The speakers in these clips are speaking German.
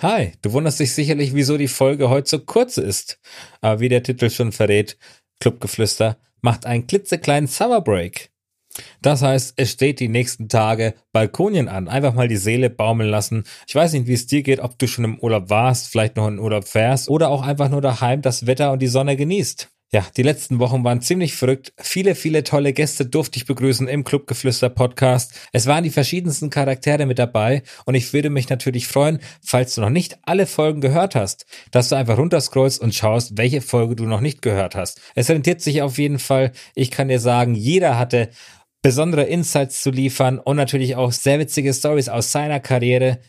Hi, du wunderst dich sicherlich, wieso die Folge heute so kurz ist. Aber wie der Titel schon verrät, Clubgeflüster macht einen klitzekleinen Summer Break. Das heißt, es steht die nächsten Tage Balkonien an. Einfach mal die Seele baumeln lassen. Ich weiß nicht, wie es dir geht, ob du schon im Urlaub warst, vielleicht noch in Urlaub fährst oder auch einfach nur daheim das Wetter und die Sonne genießt. Ja, die letzten Wochen waren ziemlich verrückt. Viele, viele tolle Gäste durfte ich begrüßen im Clubgeflüster Podcast. Es waren die verschiedensten Charaktere mit dabei und ich würde mich natürlich freuen, falls du noch nicht alle Folgen gehört hast, dass du einfach runterscrollst und schaust, welche Folge du noch nicht gehört hast. Es rentiert sich auf jeden Fall. Ich kann dir sagen, jeder hatte besondere Insights zu liefern und natürlich auch sehr witzige Stories aus seiner Karriere.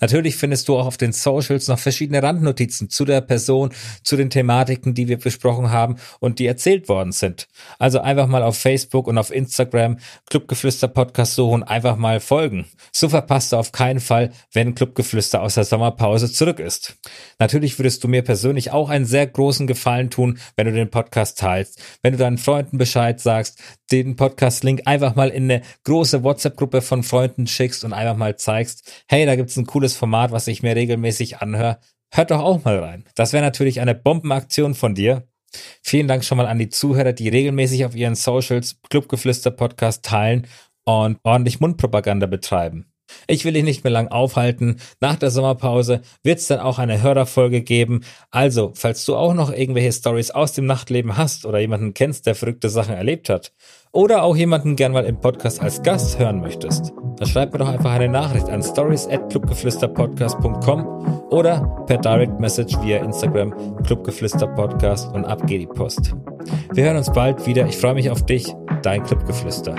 Natürlich findest du auch auf den Socials noch verschiedene Randnotizen zu der Person, zu den Thematiken, die wir besprochen haben und die erzählt worden sind. Also einfach mal auf Facebook und auf Instagram Clubgeflüster Podcast suchen, einfach mal folgen. So verpasst du auf keinen Fall, wenn Clubgeflüster aus der Sommerpause zurück ist. Natürlich würdest du mir persönlich auch einen sehr großen Gefallen tun, wenn du den Podcast teilst, wenn du deinen Freunden Bescheid sagst, den Podcast-Link einfach mal in eine große WhatsApp-Gruppe von Freunden schickst und einfach mal zeigst, hey, da gibt's ein cooles Format, was ich mir regelmäßig anhöre. Hört doch auch mal rein. Das wäre natürlich eine Bombenaktion von dir. Vielen Dank schon mal an die Zuhörer, die regelmäßig auf ihren Socials Clubgeflüster Podcast teilen und ordentlich Mundpropaganda betreiben. Ich will dich nicht mehr lang aufhalten. Nach der Sommerpause wird es dann auch eine Hörerfolge geben. Also, falls du auch noch irgendwelche Stories aus dem Nachtleben hast oder jemanden kennst, der verrückte Sachen erlebt hat oder auch jemanden gern mal im Podcast als Gast hören möchtest, dann schreib mir doch einfach eine Nachricht an stories at clubgeflüsterpodcast.com oder per Direct Message via Instagram clubgeflüsterpodcast und ab geht die Post. Wir hören uns bald wieder. Ich freue mich auf dich, dein Clubgeflüster.